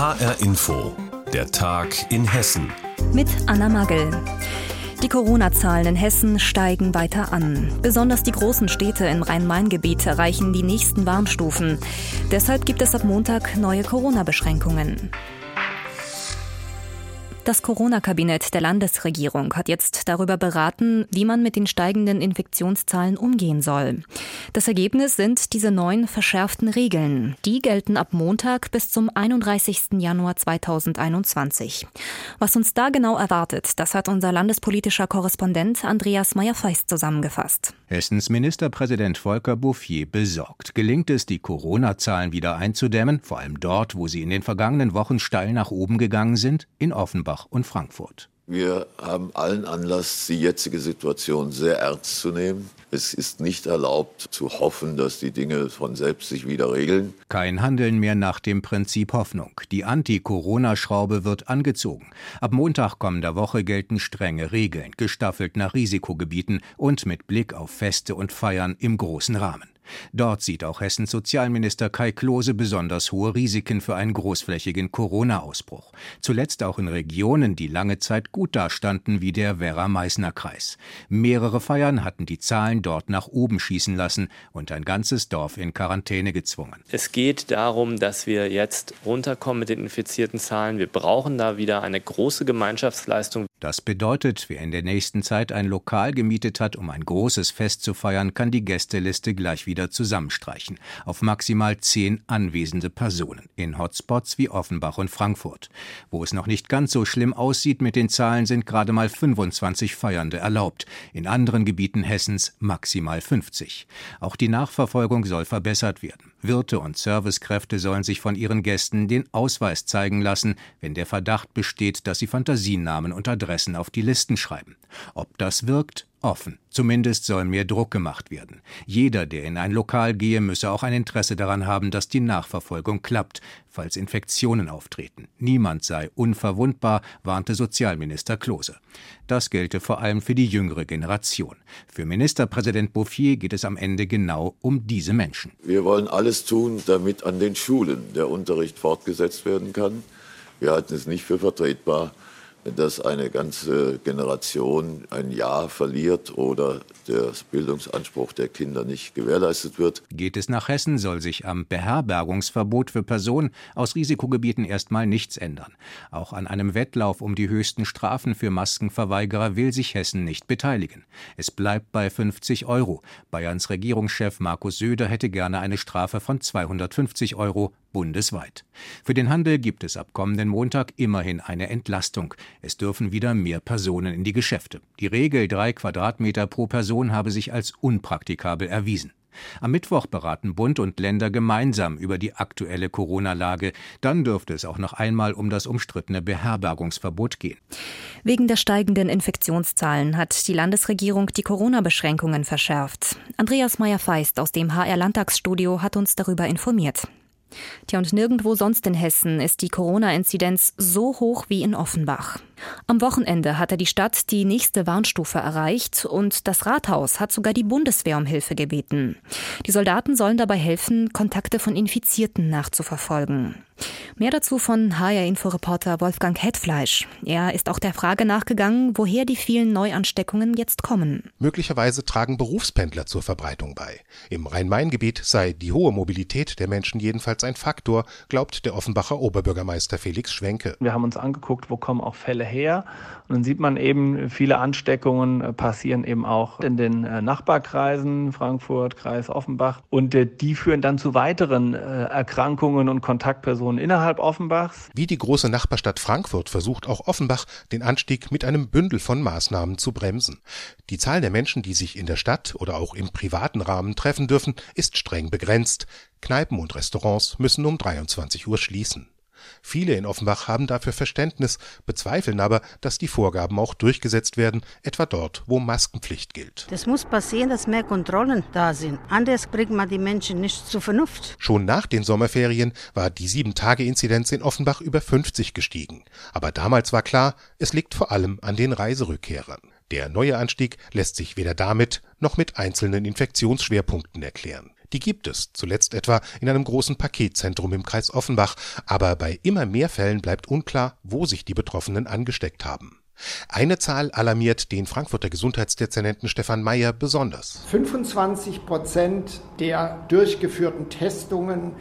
HR Info, der Tag in Hessen. Mit Anna Magel. Die Corona-Zahlen in Hessen steigen weiter an. Besonders die großen Städte im Rhein-Main-Gebiet erreichen die nächsten Warnstufen. Deshalb gibt es ab Montag neue Corona-Beschränkungen. Das Corona-Kabinett der Landesregierung hat jetzt darüber beraten, wie man mit den steigenden Infektionszahlen umgehen soll. Das Ergebnis sind diese neuen verschärften Regeln. Die gelten ab Montag bis zum 31. Januar 2021. Was uns da genau erwartet, das hat unser landespolitischer Korrespondent Andreas Meyer-Feist zusammengefasst. Hessens Ministerpräsident Volker Bouffier besorgt. Gelingt es, die Corona-Zahlen wieder einzudämmen, vor allem dort, wo sie in den vergangenen Wochen steil nach oben gegangen sind, in Offenbach Offenbach und Frankfurt. Wir haben allen Anlass, die jetzige Situation sehr ernst zu nehmen. Es ist nicht erlaubt zu hoffen, dass die Dinge von selbst sich wieder regeln. Kein Handeln mehr nach dem Prinzip Hoffnung. Die Anti-Corona-Schraube wird angezogen. Ab Montag kommender Woche gelten strenge Regeln, gestaffelt nach Risikogebieten und mit Blick auf Feste und Feiern im großen Rahmen. Dort sieht auch Hessens Sozialminister Kai Klose besonders hohe Risiken für einen großflächigen Corona-Ausbruch. Zuletzt auch in Regionen, die lange Zeit gut dastanden, wie der Werra-Meißner-Kreis. Mehrere Feiern hatten die Zahlen dort nach oben schießen lassen und ein ganzes Dorf in Quarantäne gezwungen. Es geht darum, dass wir jetzt runterkommen mit den infizierten Zahlen. Wir brauchen da wieder eine große Gemeinschaftsleistung. Das bedeutet, wer in der nächsten Zeit ein Lokal gemietet hat, um ein großes Fest zu feiern, kann die Gästeliste gleich wieder zusammenstreichen. Auf maximal zehn anwesende Personen. In Hotspots wie Offenbach und Frankfurt. Wo es noch nicht ganz so schlimm aussieht mit den Zahlen, sind gerade mal 25 Feiernde erlaubt. In anderen Gebieten Hessens maximal 50. Auch die Nachverfolgung soll verbessert werden. Wirte und Servicekräfte sollen sich von ihren Gästen den Ausweis zeigen lassen, wenn der Verdacht besteht, dass sie Fantasienamen und Adressen auf die Listen schreiben. Ob das wirkt, offen. Zumindest soll mehr Druck gemacht werden. Jeder, der in ein Lokal gehe, müsse auch ein Interesse daran haben, dass die Nachverfolgung klappt, falls Infektionen auftreten. Niemand sei unverwundbar, warnte Sozialminister Klose. Das gelte vor allem für die jüngere Generation. Für Ministerpräsident Bouffier geht es am Ende genau um diese Menschen. Wir wollen alles tun, damit an den Schulen der Unterricht fortgesetzt werden kann. Wir halten es nicht für vertretbar, dass eine ganze Generation ein Jahr verliert oder der Bildungsanspruch der Kinder nicht gewährleistet wird. Geht es nach Hessen, soll sich am Beherbergungsverbot für Personen aus Risikogebieten erstmal nichts ändern. Auch an einem Wettlauf um die höchsten Strafen für Maskenverweigerer will sich Hessen nicht beteiligen. Es bleibt bei 50 Euro. Bayerns Regierungschef Markus Söder hätte gerne eine Strafe von 250 Euro bundesweit. Für den Handel gibt es ab kommenden Montag immerhin eine Entlastung. Es dürfen wieder mehr Personen in die Geschäfte. Die Regel drei Quadratmeter pro Person habe sich als unpraktikabel erwiesen. Am Mittwoch beraten Bund und Länder gemeinsam über die aktuelle Corona-Lage. Dann dürfte es auch noch einmal um das umstrittene Beherbergungsverbot gehen. Wegen der steigenden Infektionszahlen hat die Landesregierung die Corona-Beschränkungen verschärft. Andreas Meyer-Feist aus dem HR-Landtagsstudio hat uns darüber informiert. Tja, und nirgendwo sonst in Hessen ist die Corona-Inzidenz so hoch wie in Offenbach. Am Wochenende hatte die Stadt die nächste Warnstufe erreicht und das Rathaus hat sogar die Bundeswehr um Hilfe gebeten. Die Soldaten sollen dabei helfen, Kontakte von Infizierten nachzuverfolgen. Mehr dazu von HR-Inforeporter Wolfgang Hetfleisch. Er ist auch der Frage nachgegangen, woher die vielen Neuansteckungen jetzt kommen. Möglicherweise tragen Berufspendler zur Verbreitung bei. Im Rhein-Main-Gebiet sei die hohe Mobilität der Menschen jedenfalls ein Faktor, glaubt der Offenbacher Oberbürgermeister Felix Schwenke. Wir haben uns angeguckt, wo kommen auch Fälle her. Und dann sieht man eben, viele Ansteckungen äh, passieren eben auch in den äh, Nachbarkreisen, Frankfurt, Kreis Offenbach. Und äh, die führen dann zu weiteren Erkrankungen und Kontaktpersonen innerhalb Offenbachs. Wie die große Nachbarstadt Frankfurt versucht auch Offenbach, den Anstieg mit einem Bündel von Maßnahmen zu bremsen. Die Zahl der Menschen, die sich in der Stadt oder auch im privaten Rahmen treffen dürfen, ist streng begrenzt. Kneipen und Restaurants müssen um 23 Uhr schließen. Viele in Offenbach haben dafür Verständnis, bezweifeln aber, dass die Vorgaben auch durchgesetzt werden, etwa dort, wo Maskenpflicht gilt. Das muss passieren, dass mehr Kontrollen da sind. Anders bringt man die Menschen nicht zur Vernunft. Schon nach den Sommerferien war die Sieben-Tage-Inzidenz in Offenbach über 50 gestiegen. Aber damals war klar, es liegt vor allem an den Reiserückkehrern. Der neue Anstieg lässt sich weder damit noch mit einzelnen Infektionsschwerpunkten erklären. Die gibt es, zuletzt etwa in einem großen Paketzentrum im Kreis Offenbach, aber bei immer mehr Fällen bleibt unklar, wo sich die Betroffenen angesteckt haben. Eine Zahl alarmiert den Frankfurter Gesundheitsdezernenten Stefan Mayer besonders. 25 Prozent der durchgeführten Testungen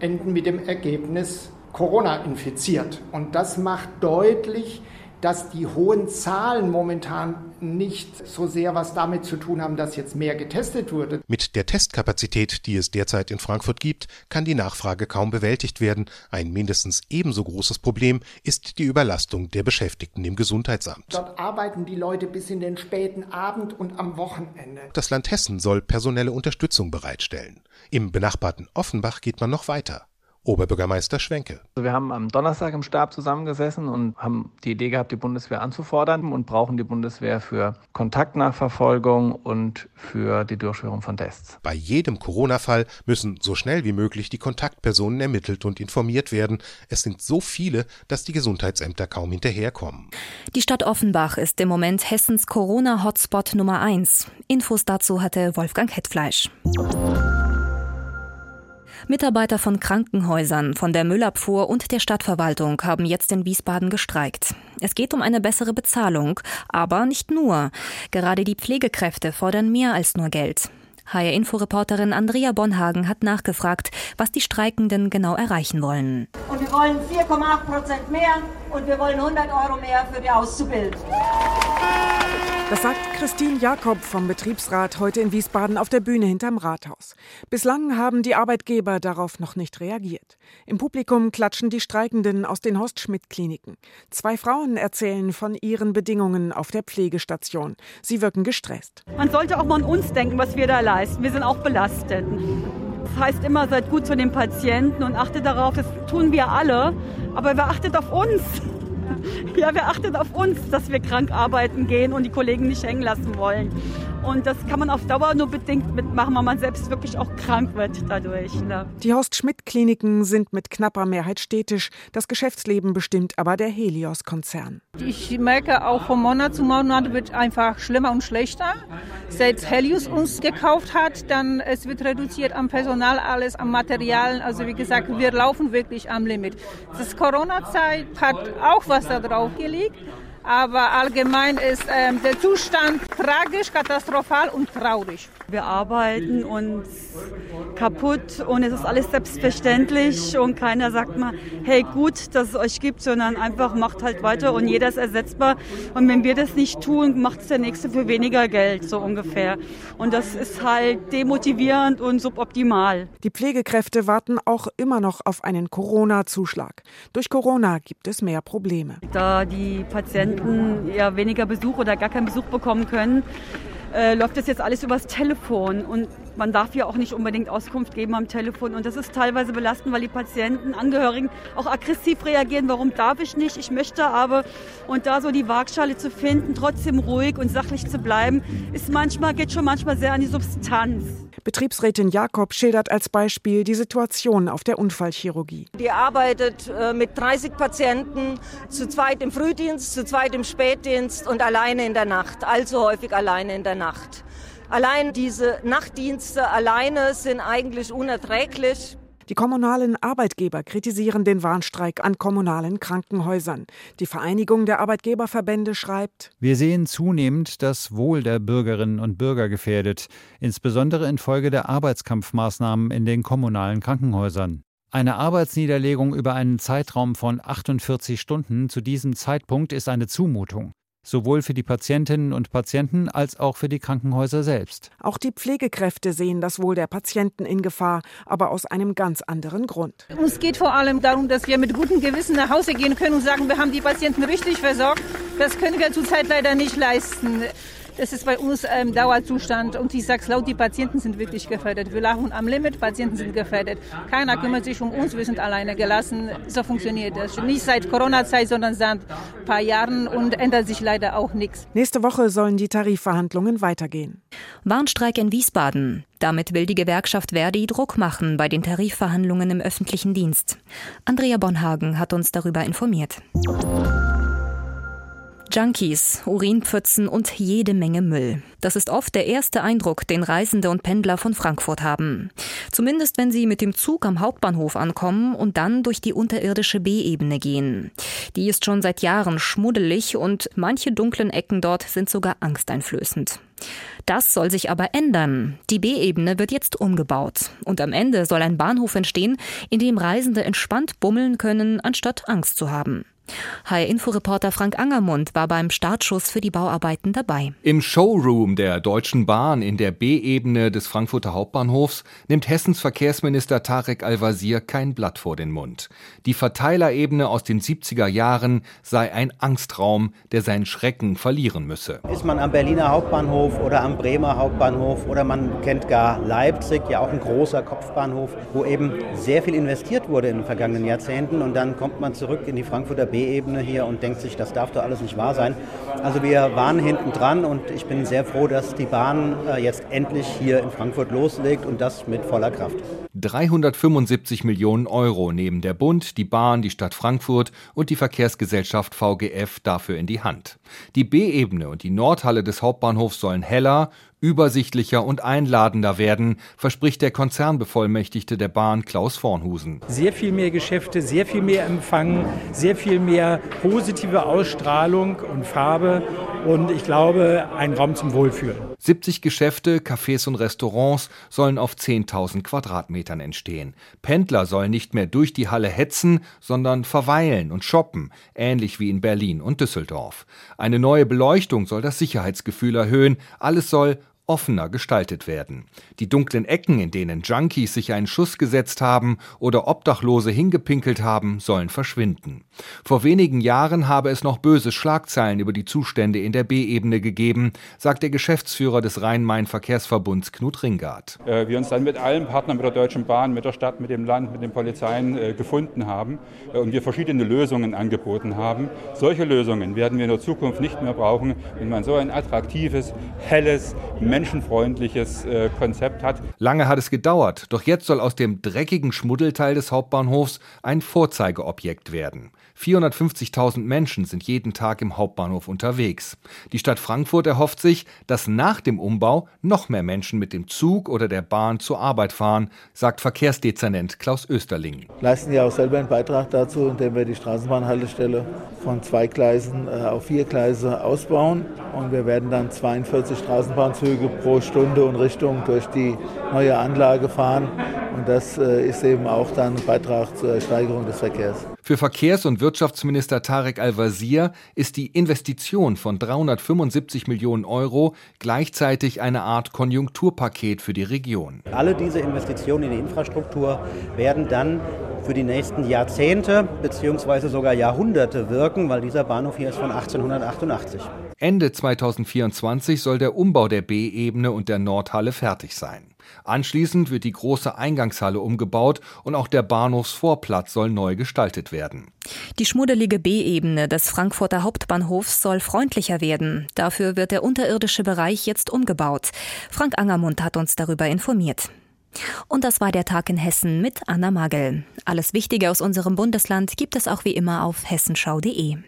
enden mit dem Ergebnis Corona infiziert. Und das macht deutlich, dass die hohen Zahlen momentan nicht so sehr was damit zu tun haben, dass jetzt mehr getestet wurde. Mit der Testkapazität, die es derzeit in Frankfurt gibt, kann die Nachfrage kaum bewältigt werden. Ein mindestens ebenso großes Problem ist die Überlastung der Beschäftigten im Gesundheitsamt. Dort arbeiten die Leute bis in den späten Abend und am Wochenende. Das Land Hessen soll personelle Unterstützung bereitstellen. Im benachbarten Offenbach geht man noch weiter. Oberbürgermeister Schwenke. Also wir haben am Donnerstag im Stab zusammengesessen und haben die Idee gehabt, die Bundeswehr anzufordern und brauchen die Bundeswehr für Kontaktnachverfolgung und für die Durchführung von Tests. Bei jedem Corona-Fall müssen so schnell wie möglich die Kontaktpersonen ermittelt und informiert werden. Es sind so viele, dass die Gesundheitsämter kaum hinterherkommen. Die Stadt Offenbach ist im Moment Hessens Corona-Hotspot Nummer 1. Infos dazu hatte Wolfgang Hetfleisch. Mitarbeiter von Krankenhäusern, von der Müllabfuhr und der Stadtverwaltung haben jetzt in Wiesbaden gestreikt. Es geht um eine bessere Bezahlung, aber nicht nur. Gerade die Pflegekräfte fordern mehr als nur Geld. HR-Info-Reporterin Andrea Bonhagen hat nachgefragt, was die Streikenden genau erreichen wollen. Und wir wollen 4,8 Prozent mehr und wir wollen 100 Euro mehr für die Auszubildenden. Das sagt Christine Jakob vom Betriebsrat heute in Wiesbaden auf der Bühne hinterm Rathaus. Bislang haben die Arbeitgeber darauf noch nicht reagiert. Im Publikum klatschen die Streikenden aus den Horst-Schmidt-Kliniken. Zwei Frauen erzählen von ihren Bedingungen auf der Pflegestation. Sie wirken gestresst. Man sollte auch mal an uns denken, was wir da leisten. Wir sind auch belastet. Das heißt immer, seid gut zu den Patienten und achtet darauf, das tun wir alle. Aber wer achtet auf uns? Ja, wer achtet auf uns, dass wir krank arbeiten gehen und die Kollegen nicht hängen lassen wollen. Und das kann man auf Dauer nur bedingt mitmachen, weil man selbst wirklich auch krank wird dadurch. Ne? Die Horst-Schmidt-Kliniken sind mit knapper Mehrheit städtisch. Das Geschäftsleben bestimmt aber der Helios-Konzern. Ich merke auch von Monat zu Monat wird einfach schlimmer und schlechter. Seit Helios uns gekauft hat, dann es wird reduziert am Personal, alles am Material. Also wie gesagt, wir laufen wirklich am Limit. Das Corona-Zeit hat auch was da drauf gelegt. Aber allgemein ist ähm, der Zustand tragisch, katastrophal und traurig. Wir arbeiten uns kaputt und es ist alles selbstverständlich und keiner sagt mal, hey gut, dass es euch gibt, sondern einfach macht halt weiter und jeder ist ersetzbar. Und wenn wir das nicht tun, macht es der Nächste für weniger Geld, so ungefähr. Und das ist halt demotivierend und suboptimal. Die Pflegekräfte warten auch immer noch auf einen Corona-Zuschlag. Durch Corona gibt es mehr Probleme. Da die Patienten ja weniger Besuch oder gar keinen Besuch bekommen können, äh, läuft das jetzt alles übers Telefon. Und man darf ja auch nicht unbedingt Auskunft geben am Telefon und das ist teilweise belastend, weil die Patienten, Angehörigen auch aggressiv reagieren. Warum darf ich nicht? Ich möchte aber und da so die Waagschale zu finden, trotzdem ruhig und sachlich zu bleiben, ist manchmal geht schon manchmal sehr an die Substanz. Betriebsrätin Jakob schildert als Beispiel die Situation auf der Unfallchirurgie. Die arbeitet äh, mit 30 Patienten, zu zweit im Frühdienst, zu zweit im Spätdienst und alleine in der Nacht, allzu häufig alleine in der Nacht. Allein diese Nachtdienste alleine sind eigentlich unerträglich. Die kommunalen Arbeitgeber kritisieren den Warnstreik an kommunalen Krankenhäusern. Die Vereinigung der Arbeitgeberverbände schreibt Wir sehen zunehmend das Wohl der Bürgerinnen und Bürger gefährdet, insbesondere infolge der Arbeitskampfmaßnahmen in den kommunalen Krankenhäusern. Eine Arbeitsniederlegung über einen Zeitraum von 48 Stunden zu diesem Zeitpunkt ist eine Zumutung sowohl für die Patientinnen und Patienten als auch für die Krankenhäuser selbst. Auch die Pflegekräfte sehen das Wohl der Patienten in Gefahr, aber aus einem ganz anderen Grund. Uns geht vor allem darum, dass wir mit gutem Gewissen nach Hause gehen können und sagen, wir haben die Patienten richtig versorgt. Das können wir zurzeit leider nicht leisten. Das ist bei uns ähm, Dauerzustand. Und ich sage es laut, die Patienten sind wirklich gefährdet. Wir laufen am Limit, Patienten sind gefährdet. Keiner kümmert sich um uns, wir sind alleine gelassen. So funktioniert das. Nicht seit Corona-Zeit, sondern seit ein paar Jahren und ändert sich leider auch nichts. Nächste Woche sollen die Tarifverhandlungen weitergehen. Warnstreik in Wiesbaden. Damit will die Gewerkschaft Verdi Druck machen bei den Tarifverhandlungen im öffentlichen Dienst. Andrea Bonhagen hat uns darüber informiert. Junkies, Urinpfützen und jede Menge Müll. Das ist oft der erste Eindruck, den Reisende und Pendler von Frankfurt haben. Zumindest wenn sie mit dem Zug am Hauptbahnhof ankommen und dann durch die unterirdische B-Ebene gehen. Die ist schon seit Jahren schmuddelig und manche dunklen Ecken dort sind sogar angsteinflößend. Das soll sich aber ändern. Die B-Ebene wird jetzt umgebaut. Und am Ende soll ein Bahnhof entstehen, in dem Reisende entspannt bummeln können, anstatt Angst zu haben. HR-Inforeporter Frank Angermund war beim Startschuss für die Bauarbeiten dabei. Im Showroom der Deutschen Bahn in der B-Ebene des Frankfurter Hauptbahnhofs nimmt Hessens Verkehrsminister Tarek Al-Wazir kein Blatt vor den Mund. Die Verteilerebene aus den 70er Jahren sei ein Angstraum, der seinen Schrecken verlieren müsse. Ist man am Berliner Hauptbahnhof oder am Bremer Hauptbahnhof oder man kennt gar Leipzig, ja auch ein großer Kopfbahnhof, wo eben sehr viel investiert wurde in den vergangenen Jahrzehnten und dann kommt man zurück in die Frankfurter B B-Ebene hier und denkt sich, das darf doch alles nicht wahr sein. Also wir waren hinten dran und ich bin sehr froh, dass die Bahn äh, jetzt endlich hier in Frankfurt loslegt und das mit voller Kraft. 375 Millionen Euro nehmen der Bund, die Bahn, die Stadt Frankfurt und die Verkehrsgesellschaft VGF dafür in die Hand. Die B-Ebene und die Nordhalle des Hauptbahnhofs sollen heller, übersichtlicher und einladender werden, verspricht der Konzernbevollmächtigte der Bahn Klaus Vornhusen. Sehr viel mehr Geschäfte, sehr viel mehr Empfang, sehr viel mehr positive Ausstrahlung und Farbe und ich glaube, ein Raum zum Wohlfühlen. 70 Geschäfte, Cafés und Restaurants sollen auf 10.000 Quadratmetern entstehen. Pendler sollen nicht mehr durch die Halle hetzen, sondern verweilen und shoppen, ähnlich wie in Berlin und Düsseldorf. Eine neue Beleuchtung soll das Sicherheitsgefühl erhöhen. Alles soll offener gestaltet werden. Die dunklen Ecken, in denen Junkies sich einen Schuss gesetzt haben oder Obdachlose hingepinkelt haben, sollen verschwinden. Vor wenigen Jahren habe es noch böse Schlagzeilen über die Zustände in der B-Ebene gegeben, sagt der Geschäftsführer des Rhein-Main-Verkehrsverbunds Knut Ringard. Äh, wir uns dann mit allen Partnern, mit der Deutschen Bahn, mit der Stadt, mit dem Land, mit den Polizeien äh, gefunden haben äh, und wir verschiedene Lösungen angeboten haben. Solche Lösungen werden wir in der Zukunft nicht mehr brauchen, wenn man so ein attraktives, helles, menschenfreundliches äh, Konzept hat. Lange hat es gedauert, doch jetzt soll aus dem dreckigen Schmuddelteil des Hauptbahnhofs ein Vorzeigeobjekt werden. 450.000 Menschen sind jeden Tag im Hauptbahnhof unterwegs. Die Stadt Frankfurt erhofft sich, dass nach dem Umbau noch mehr Menschen mit dem Zug oder der Bahn zur Arbeit fahren, sagt Verkehrsdezernent Klaus Österling. Wir leisten ja auch selber einen Beitrag dazu, indem wir die Straßenbahnhaltestelle von zwei Gleisen äh, auf vier Gleise ausbauen. Und wir werden dann 42 Straßenbahnzüge pro Stunde und Richtung durch die neue Anlage fahren. Und das äh, ist eben auch dann ein Beitrag zur Steigerung des Verkehrs. Für Verkehrs- und Wirtschaftsminister Tarek Al-Wazir ist die Investition von 375 Millionen Euro gleichzeitig eine Art Konjunkturpaket für die Region. Alle diese Investitionen in die Infrastruktur werden dann für die nächsten Jahrzehnte bzw. sogar Jahrhunderte wirken, weil dieser Bahnhof hier ist von 1888. Ende 2024 soll der Umbau der B-Ebene und der Nordhalle fertig sein. Anschließend wird die große Eingangshalle umgebaut und auch der Bahnhofsvorplatz soll neu gestaltet werden. Die schmuddelige B-Ebene des Frankfurter Hauptbahnhofs soll freundlicher werden. Dafür wird der unterirdische Bereich jetzt umgebaut. Frank Angermund hat uns darüber informiert. Und das war der Tag in Hessen mit Anna Magel. Alles Wichtige aus unserem Bundesland gibt es auch wie immer auf hessenschau.de.